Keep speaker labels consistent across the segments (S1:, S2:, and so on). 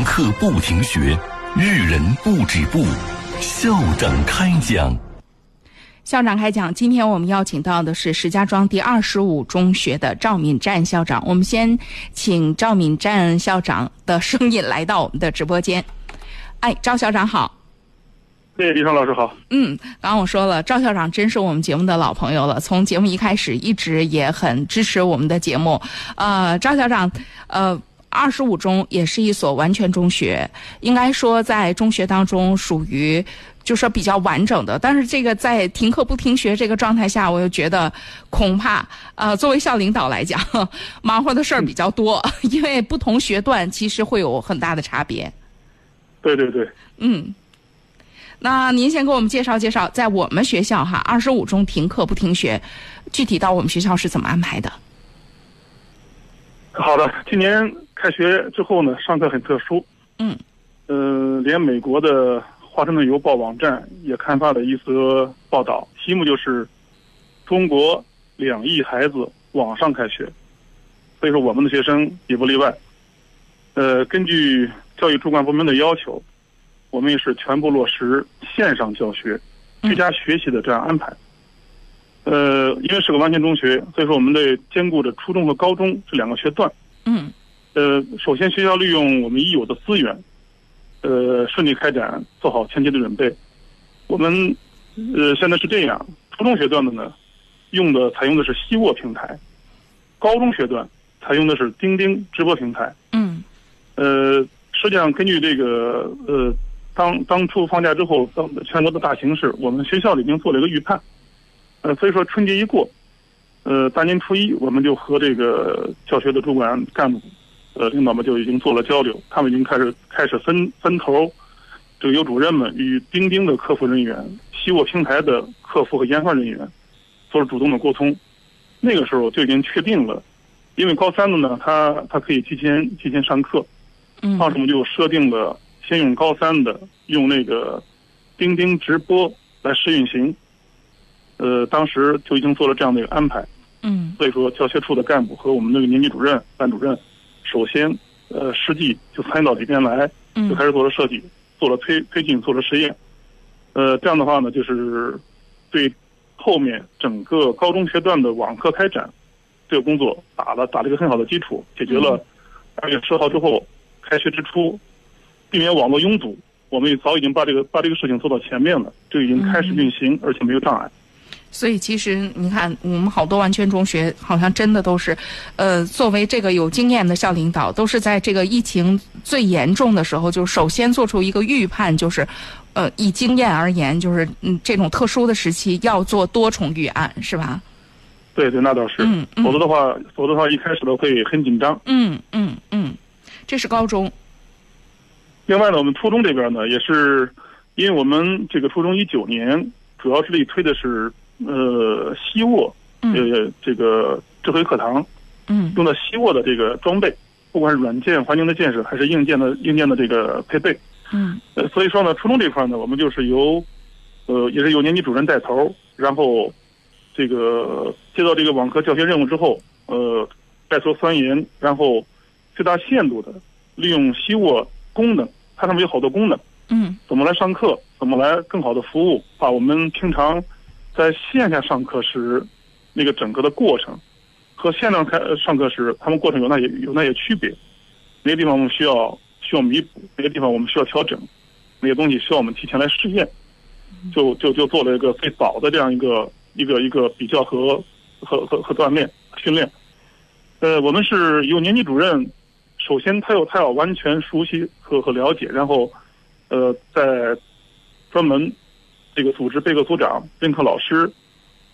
S1: 停课不停学，育人不止步。校长开讲。
S2: 校长开讲，今天我们邀请到的是石家庄第二十五中学的赵敏站校长。我们先请赵敏站校长的声音来到我们的直播间。哎，赵校长好。
S3: 谢谢，李爽老师好。
S2: 嗯，刚刚我说了，赵校长真是我们节目的老朋友了，从节目一开始一直也很支持我们的节目。呃，赵校长，呃，二十五中也是一所完全中学，应该说在中学当中属于就说比较完整的。但是这个在停课不停学这个状态下，我又觉得恐怕呃，作为校领导来讲，忙活的事儿比较多，因为不同学段其实会有很大的差别。
S3: 对对对。
S2: 嗯。那您先给我们介绍介绍，在我们学校哈，二十五中停课不停学，具体到我们学校是怎么安排的？
S3: 好的，今年开学之后呢，上课很特殊。
S2: 嗯。
S3: 呃，连美国的《华盛顿邮报》网站也刊发了一则报道，题目就是“中国两亿孩子网上开学”，所以说我们的学生也不例外。呃，根据教育主管部门的要求。我们也是全部落实线上教学、居家学习的这样安排。呃，因为是个完全中学，所以说我们得兼顾着初中和高中这两个学段。
S2: 嗯。
S3: 呃，首先学校利用我们已有的资源，呃，顺利开展，做好前期的准备。我们呃现在是这样，初中学段的呢，用的采用的是西沃平台；高中学段采用的是钉钉直播平台。
S2: 嗯。
S3: 呃，实际上根据这个呃。当当初放假之后，当全国的大形势，我们学校里已经做了一个预判。呃，所以说春节一过，呃，大年初一，我们就和这个教学的主管干部、呃领导们就已经做了交流，他们已经开始开始分分头，这个有主任们与钉钉的客服人员、西沃平台的客服和研发人员做了主动的沟通。那个时候就已经确定了，因为高三的呢，他他可以提前提前上课，
S2: 嗯，
S3: 当时我们就设定了。先用高三的用那个钉钉直播来试运行，呃，当时就已经做了这样的一个安排。
S2: 嗯，
S3: 所以说教学处的干部和我们那个年级主任、班主任，首先呃实际就参与到里边来，就开始做了设计，做了推推进，做了实验。呃，这样的话呢，就是对后面整个高中学段的网课开展这个工作打了打了一个很好的基础，解决了二月十号之后开学之初。避免网络拥堵，我们也早已经把这个把这个事情做到前面了，就已经开始运行，而且没有障碍。
S2: 所以，其实你看，我们好多完全中学好像真的都是，呃，作为这个有经验的校领导，都是在这个疫情最严重的时候，就首先做出一个预判，就是，呃，以经验而言，就是嗯，这种特殊的时期要做多重预案，是吧？
S3: 对对，那倒是。
S2: 嗯
S3: 嗯。否则的话，否则的话，一开始的会很紧张。
S2: 嗯嗯嗯，这是高中。
S3: 另外呢，我们初中这边呢，也是因为我们这个初中一九年主要是力推的是呃西沃呃这个智慧课堂，
S2: 嗯，
S3: 用的西沃的这个装备，不管是软件环境的建设，还是硬件的硬件的这个配备，
S2: 嗯，
S3: 呃，所以说呢，初中这块呢，我们就是由呃也是由年级主任带头，然后这个接到这个网课教学任务之后，呃，带头钻研，然后最大限度的利用西沃功能。它上面有好多功能，
S2: 嗯，
S3: 怎么来上课，怎么来更好的服务，把我们平常在线下上课时那个整个的过程和线上开上课时，他们过程有那些有那些区别，哪些地方我们需要需要弥补，哪些地方我们需要调整，哪些东西需要我们提前来试验，就就就做了一个最早的这样一个一个一个比较和和和和锻炼训练，呃，我们是有年级主任。首先，他有他要完全熟悉和和了解，然后，呃，在专门这个组织备课组长、任课老师，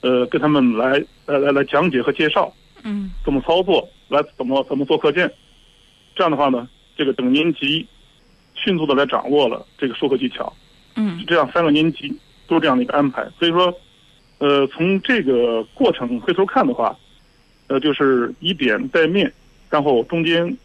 S3: 呃，跟他们来来来来讲解和介绍，
S2: 嗯，
S3: 怎么操作，来怎么怎么做课件，这样的话呢，这个等年级迅速的来掌握了这个授课技巧，
S2: 嗯，
S3: 是这样三个年级都是这样的一个安排。所以说，呃，从这个过程回头看的话，呃，就是以点带面，然后中间。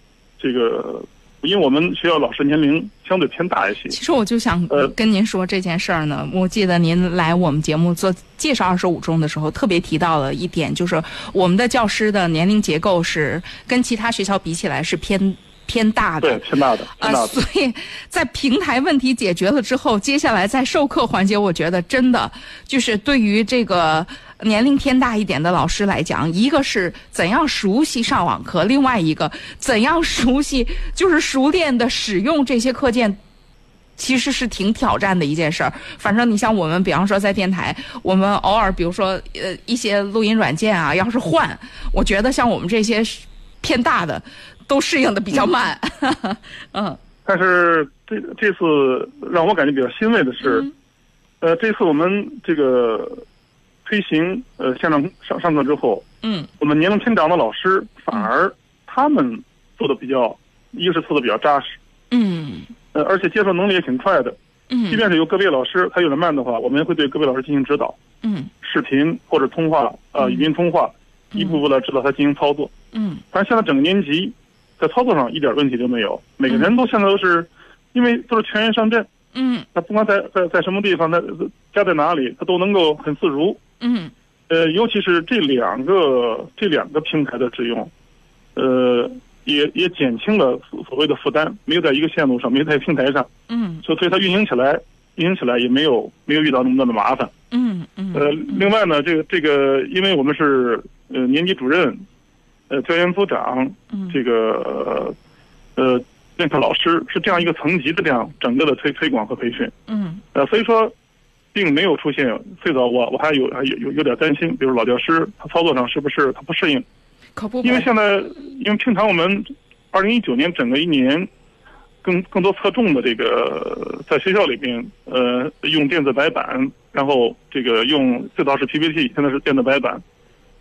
S3: 这个，因为我们学校老师年龄相对偏大一些。
S2: 其实我就想跟您说这件事儿呢。我记得您来我们节目做介绍二十五中的时候，特别提到了一点，就是我们的教师的年龄结构是跟其他学校比起来是偏偏大的。
S3: 对，偏大的，
S2: 啊，
S3: 的。
S2: 所以在平台问题解决了之后，接下来在授课环节，我觉得真的就是对于这个年龄偏大一点的老师来讲，一个是怎样熟悉上网课，另外一个怎样熟悉，就是熟练的使用这些课件。其实是挺挑战的一件事儿。反正你像我们，比方说在电台，我们偶尔比如说呃一些录音软件啊，要是换，我觉得像我们这些偏大的，都适应的比较慢。嗯
S3: 但是这这次让我感觉比较欣慰的是，
S2: 嗯
S3: 呃，这次我们这个推行呃线上上上课之后，
S2: 嗯。
S3: 我们年龄偏长的老师反而他们做的比较，一个是做的比较扎实，
S2: 嗯。
S3: 呃，而且接受能力也挺快的。嗯。即
S2: 嗯
S3: 便是有个别老师他有点慢的话，我们也会对个别老师进行指导，
S2: 嗯。
S3: 视频或者通话，呃，
S2: 嗯。
S3: 语音通话，一步步的指导他进行操作。
S2: 嗯。
S3: 但是现在整个年级在操作上一点问题都没有，每个人都现在都是，因为都是全员上阵，
S2: 嗯。
S3: 他不管在在在什么地方，他家在哪里，他都能够很自如。
S2: 嗯
S3: 呃，尤其是这两个这两个平台的使用，呃，也也减轻了所所谓的负担，没有在一个线路上，没有在平台上，
S2: 嗯
S3: 所以它运行起来，运行起来也没有没有遇到那么多的麻烦。
S2: 嗯嗯
S3: 呃，另外呢，这个这个，因为我们是呃年级主任，呃教研组长，
S2: 嗯
S3: 这个呃呃任课老师是这样一个层级的这样整个的推推广和培训。
S2: 嗯
S3: 呃，所以说，并没有出现最早我我还有还有有有点担心，比如老教师他操作上是不是他不适应？
S2: 可不
S3: 因为现在因为平常我们二零一九年整个一年更更多侧重的这个在学校里边呃用电子白板，然后这个用最早是 PPT，现在是电子白板，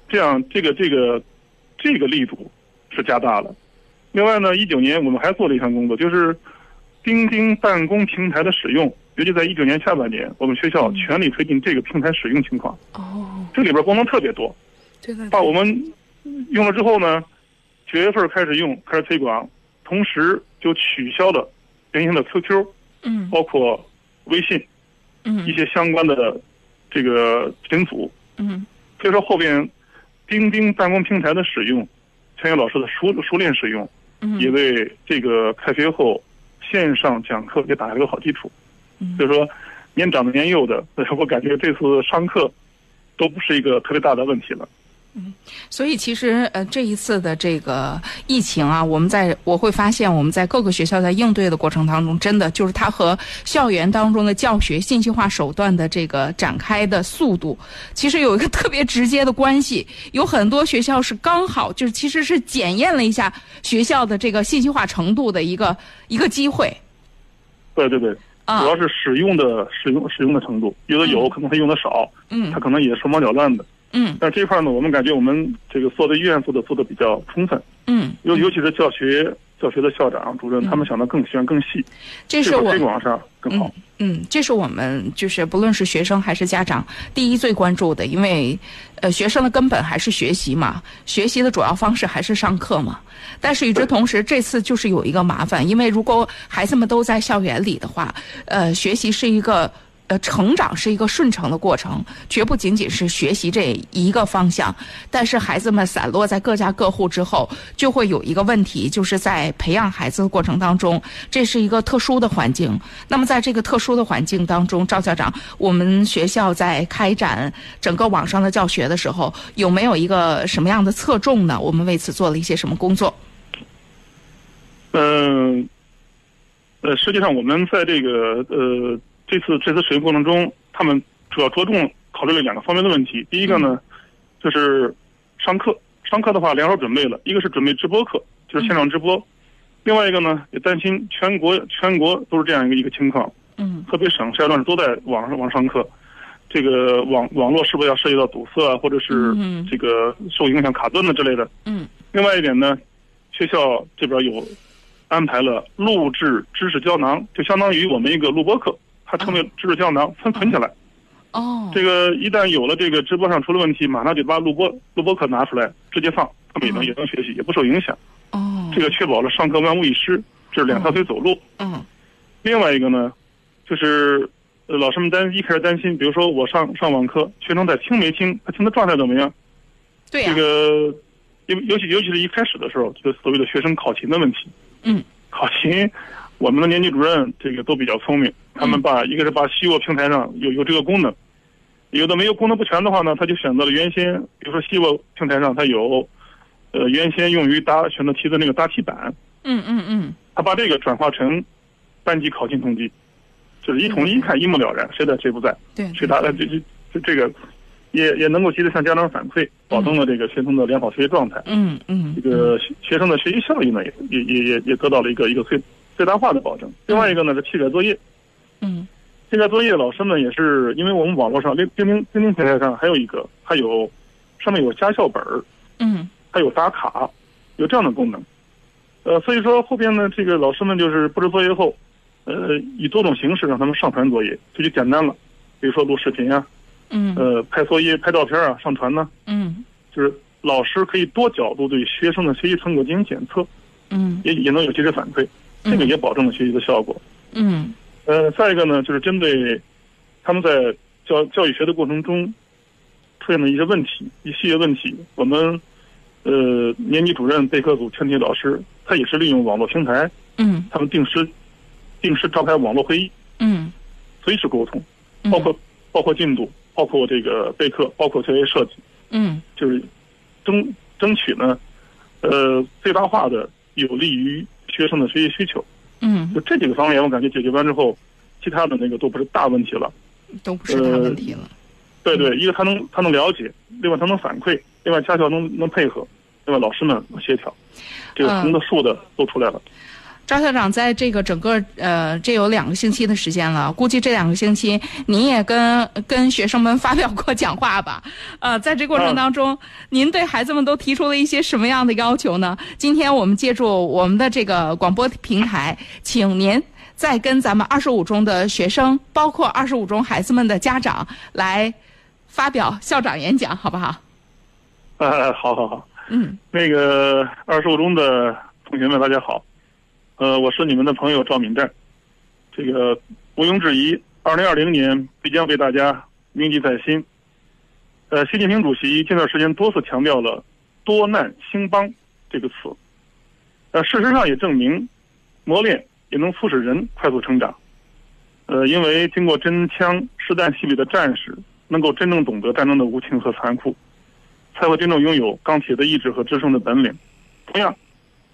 S3: 这样这个这个这个力度是加大了。另外呢，一九年我们还做了一项工作，就是钉钉办公平台的使用，尤其在一九年下半年，我们学校全力推进这个平台使用情况。
S2: 哦，
S3: 这里边功能特别多，
S2: 对对
S3: 把我们用了之后呢，九月份开始用，开始推广，同时就取消了原先的 QQ，
S2: 嗯。
S3: 包括微信
S2: 嗯。
S3: 一些相关的这个群组。
S2: 嗯。
S3: 所以说后边钉钉办公平台的使用，全校老师的熟熟练使用，
S2: 嗯。
S3: 也为这个开学后线上讲课也打下了个好基础。
S2: 嗯
S3: 所以说，年长的年幼的，我感觉这次上课都不是一个特别大的问题了。
S2: 嗯所以其实呃这一次的这个疫情啊，我们在我会发现我们在各个学校在应对的过程当中，真的就是它和校园当中的教学信息化手段的这个展开的速度，其实有一个特别直接的关系。有很多学校是刚好就是其实是检验了一下学校的这个信息化程度的一个一个机会
S3: 对对对，
S2: 啊。
S3: 主要是使用的使用使用的程度，有的有可能他用的少，
S2: 嗯。
S3: 他可能也手忙脚乱的。
S2: 嗯
S3: 但这一块呢，我们感觉我们这个做的医院做的做的比较充分，
S2: 嗯，
S3: 尤尤其是教学教学的校长、主任，他们想的更全更细，
S2: 这是我
S3: 推广上更好。
S2: 嗯，这是我们就是不论是学生还是家长，第一最关注的，因为，呃，学生的根本还是学习嘛，学习的主要方式还是上课嘛。但是与之同时，这次就是有一个麻烦，因为如果孩子们都在校园里的话，呃，学习是一个。呃，成长是一个顺承的过程，绝不仅仅是学习这一个方向。但是孩子们散落在各家各户之后，就会有一个问题，就是在培养孩子的过程当中，这是一个特殊的环境。那么在这个特殊的环境当中，赵校长，我们学校在开展整个网上的教学的时候，有没有一个什么样的侧重呢？我们为此做了一些什么工作？
S3: 嗯，呃，实际上我们在这个呃这次这次使用过程中，他们主要着重考虑了两个方面的问题。第一个呢，就是上课，上课的话两手准备了，一个是准备直播课，就是现场直播；另外一个呢，也担心全国全国都是这样一个一个情况，
S2: 嗯
S3: 河北省、石家庄市都在网上网上课，这个网网络是不是要涉及到堵塞啊，或者是
S2: 嗯
S3: 这个受影响卡顿的之类的？
S2: 嗯
S3: 另外一点呢，学校这边有安排了录制知识胶囊，就相当于我们一个录播课，它成为知识胶囊存存起来。
S2: 哦
S3: 这个一旦有了这个直播上出了问题，马上就把录播录播课拿出来直接放，他们也能也能学习，也不受影响。
S2: 哦
S3: 这个确保了上课万无一失，这是两条腿走路。
S2: 嗯
S3: 另外一个呢，就是呃老师们担一开始担心，比如说我上上网课，学生在听没听，他听的状态怎么样？
S2: 对啊、
S3: 这个，因为尤其尤其是一开始的时候，这个所谓的学生考勤的问题，
S2: 嗯，
S3: 考勤，我们的年级主任这个都比较聪明，他们把一个是把西沃平台上有有这个功能，有的没有功能不全的话呢，他就选择了原先，比如说西沃平台上它有，呃，原先用于答选择题的那个答题板，
S2: 嗯嗯嗯。
S3: 他把这个转化成班级考勤统计，就是一统计一看一目了然，谁在谁不在，
S2: 对，
S3: 谁答的这这这这个，也也能够及时向家长反馈，保证了这个学生的良好学习状态。
S2: 嗯嗯。
S3: 这个学学生的学习效益呢，也也也也也得到了一个一个最最大化的保证。另外一个呢是批改作业，
S2: 嗯。
S3: 批改作业老师们也是因为我们网络上钉钉钉钉钉平台上还有一个，还有上面有家校本儿，
S2: 嗯。
S3: 还有打卡，有这样的功能。呃，所以说后边呢，这个老师们就是布置作业后，呃，以多种形式让他们上传作业，这就简单了。比如说录视频啊，
S2: 嗯。
S3: 呃，拍作业、拍照片啊，上传呢，
S2: 嗯。
S3: 就是老师可以多角度对学生的学习成果进行检测，
S2: 嗯。
S3: 也也能有及时反馈，这个也保证了学习的效果。
S2: 嗯。
S3: 呃，再一个呢，就是针对他们在教教育学的过程中出现的一些问题、一系列问题，我们呃年级主任、备课组全体老师，他也是利用网络平台，
S2: 嗯。
S3: 他们定时定时召开网络会议，
S2: 嗯。
S3: 随时沟通，
S2: 嗯，
S3: 包括包括进度，包括这个备课，包括作业设计，
S2: 嗯。
S3: 就是争争取呢，呃最大化的有利于学生的学习需求。
S2: 嗯
S3: 就这几个方面，我感觉解决完之后，其他的那个都不是大问题了。
S2: 都不是大问题了。
S3: 对对，一个他能他能了解，另外他能反馈，另外家校能能配合，另外老师们能协调，这个横的竖的都出来了。
S2: 赵校长在这个整个呃，这有两个星期的时间了，估计这两个星期您也跟跟学生们 发表过讲话吧？呃，在这过程当中，您对孩子们都提出了一些什么样的要求呢？今天我们借助我们的这个广播平台，请您再跟咱们二十五中的学生，包括二十五中孩子们的家长来发表校长演讲，好不好？
S3: 呃，好好好，
S2: 嗯
S3: 那个二十五中的同学们，大家好，呃，我是你们的朋友赵敏战。这个毋庸置疑，二零二零年必将为大家铭记在心。呃，习近平主席近段时间多次强调了“多难兴邦”这个词，呃，事实上也证明，磨练也能促使人快速成长。呃，因为经过真枪实弹洗礼的战士，能够真正懂得战争的无情和残酷。才会真正拥有钢铁的意志和制胜的本领。同样，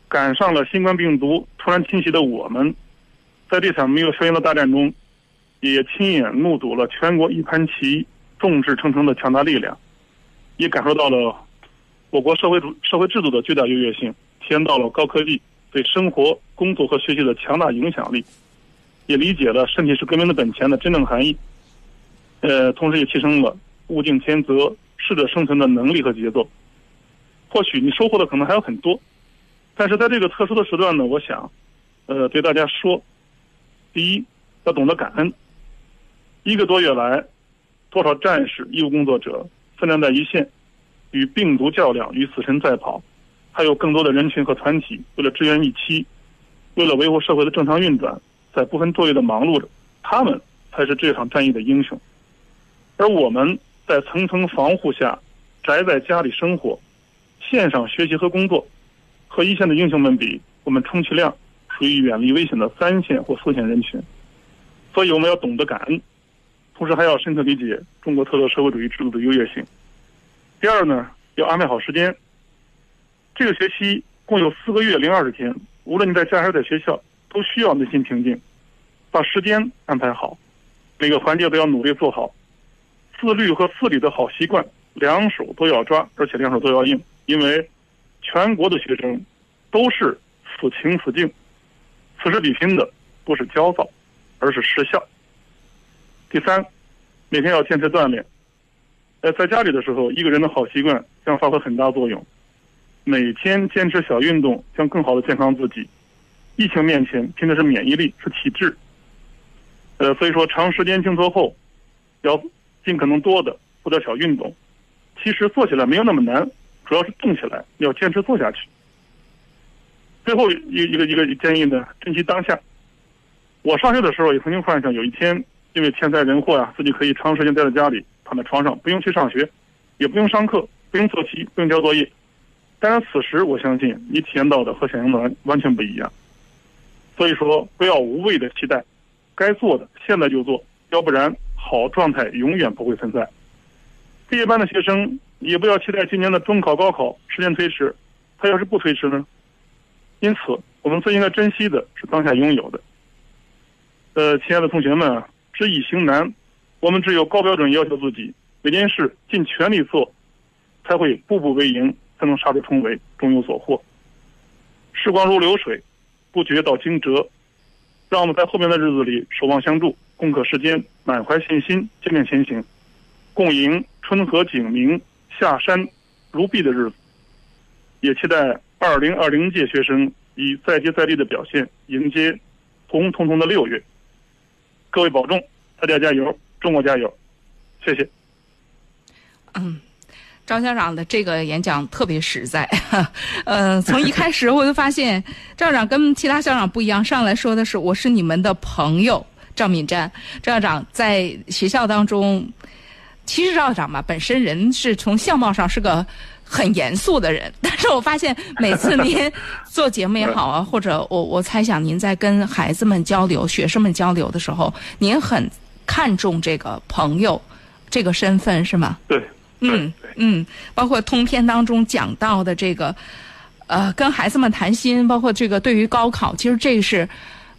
S3: 赶上了新冠病毒突然侵袭的我们，在这场没有硝烟的大战中，也亲眼目睹了全国一盘棋众志成城的强大力量，也感受到了我国社会主社会制度的巨大优越性，体验到了高科技对生活、工作和学习的强大影响力，也理解了“身体是革命的本钱”的真正含义。呃，同时也提升了物竞天择。适者生存的能力和节奏，或许你收获的可能还有很多，但是在这个特殊的时段呢，我想，呃，对大家说，第一，要懂得感恩。一个多月来，多少战士、医务工作者奋战在一线，与病毒较量，与死神赛跑，还有更多的人群和团体为了支援疫期，为了维护社会的正常运转，在不分昼夜的忙碌着，他们才是这场战役的英雄，而我们。在层层防护下，宅在家里生活，线上学习和工作，和一线的英雄们比，我们充其量属于远离危险的三线或四线人群。所以我们要懂得感恩，同时还要深刻理解中国特色社会主义制度的优越性。第二呢，要安排好时间。这个学期共有四个月零二十天，无论你在家还是在学校，都需要内心平静，把时间安排好，每个环节都要努力做好。自律和自理的好习惯，两手都要抓，而且两手都要硬，因为全国的学生都是此情此境，此时比拼的不是焦躁，而是实效。第三，每天要坚持锻炼。呃，在家里的时候，一个人的好习惯将发挥很大作用。每天坚持小运动，将更好的健康自己。疫情面前，拼的是免疫力，是体质。呃，所以说长时间静坐后，要。尽可能多的做点小运动，其实做起来没有那么难，主要是动起来要坚持做下去。最后一一个一个建议呢，珍惜当下。我上学的时候也曾经幻想有一天，因为天灾人祸呀，自己可以长时间待在家里，躺在床上，不用去上学，也不用上课，不用做题，不用交作业。但是此时，我相信你体验到的和想象的完完全不一样。所以说，不要无谓的期待，该做的现在就做，要不然好状态永远不会存在。毕业班的学生也不要期待今年的中考、高考时间推迟，他要是不推迟呢？因此，我们最应该珍惜的是当下拥有的。呃，亲爱的同学们，知易行难，我们只有高标准要求自己，每件事尽全力做，才会步步为营，才能杀出重围，终有所获。时光如流水。不觉到惊蛰，让我们在后面的日子里守望相助，共克时艰，满怀信心，坚定前行，共赢春和景明、下山如碧的日子。也期待二零二零届学生以再接再厉的表现迎接红彤彤的六月。各位保重，大家加油，中国加油！谢谢。
S2: 嗯。张校长的这个演讲特别实在，呃，从一开始我就发现赵校长跟其他校长不一样，上来说的是我是你们的朋友赵敏瞻。赵校长在学校当中，其实赵校长吧本身人是从相貌上是个很严肃的人，但是我发现每次您做节目也好啊，或者我我猜想您在跟孩子们交流、学生们交流的时候，您很看重这个朋友这个身份，是吗？
S3: 对。
S2: 嗯嗯，包括通篇当中讲到的这个，呃，跟孩子们谈心，包括这个对于高考，其实这是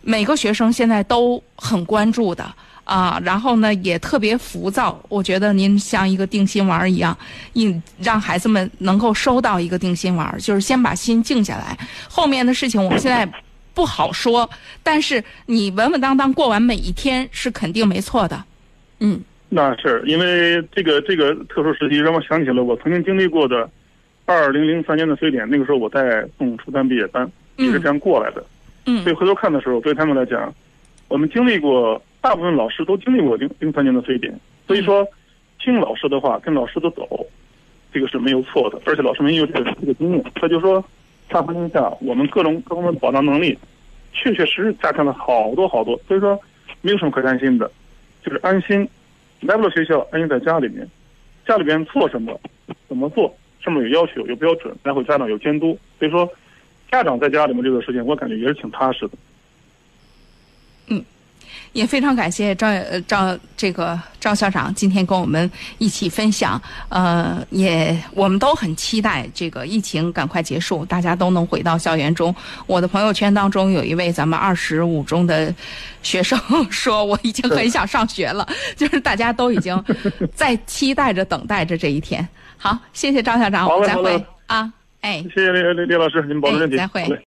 S2: 每个学生现在都很关注的啊。然后呢，也特别浮躁。我觉得您像一个定心丸一样，应让孩子们能够收到一个定心丸，就是先把心静下来。后面的事情我们现在不好说，但是你稳稳当当过完每一天是肯定没错的。嗯。
S3: 那是因为这个这个特殊时期，让我想起了我曾经经历过的二零零三年的非典。那个时候我在送初三毕业班，也是这样过来的。
S2: 嗯。
S3: 所以回头看的时候，对他们来讲，我们经历过，大部分老师都经历过零零三年的非典。所以说，听老师的话，跟老师的走，这个是没有错的。而且老师们也有这个这个经验，他就说，大环境下我们各种各方面的保障能力，确确实实加强了好多好多。所以说，没有什么可担心的，就是安心。来不了学校，安心在家里面。家里边做什么，怎么做，上面有要求、有标准，然后家长有监督。所以说，家长在家里面这个事情，我感觉也是挺踏实的。
S2: 也非常感谢赵呃赵这个赵校长今天跟我们一起分享，呃，也我们都很期待这个疫情赶快结束，大家都能回到校园中。我的朋友圈当中有一位咱们二十五中的学生 说，我已经很想上学了，就是大家都已经在期待着、等待着这一天。好，谢谢赵校长，我们再会啊，哎，
S3: 谢谢李李李老师，您保重身体，
S2: 再会。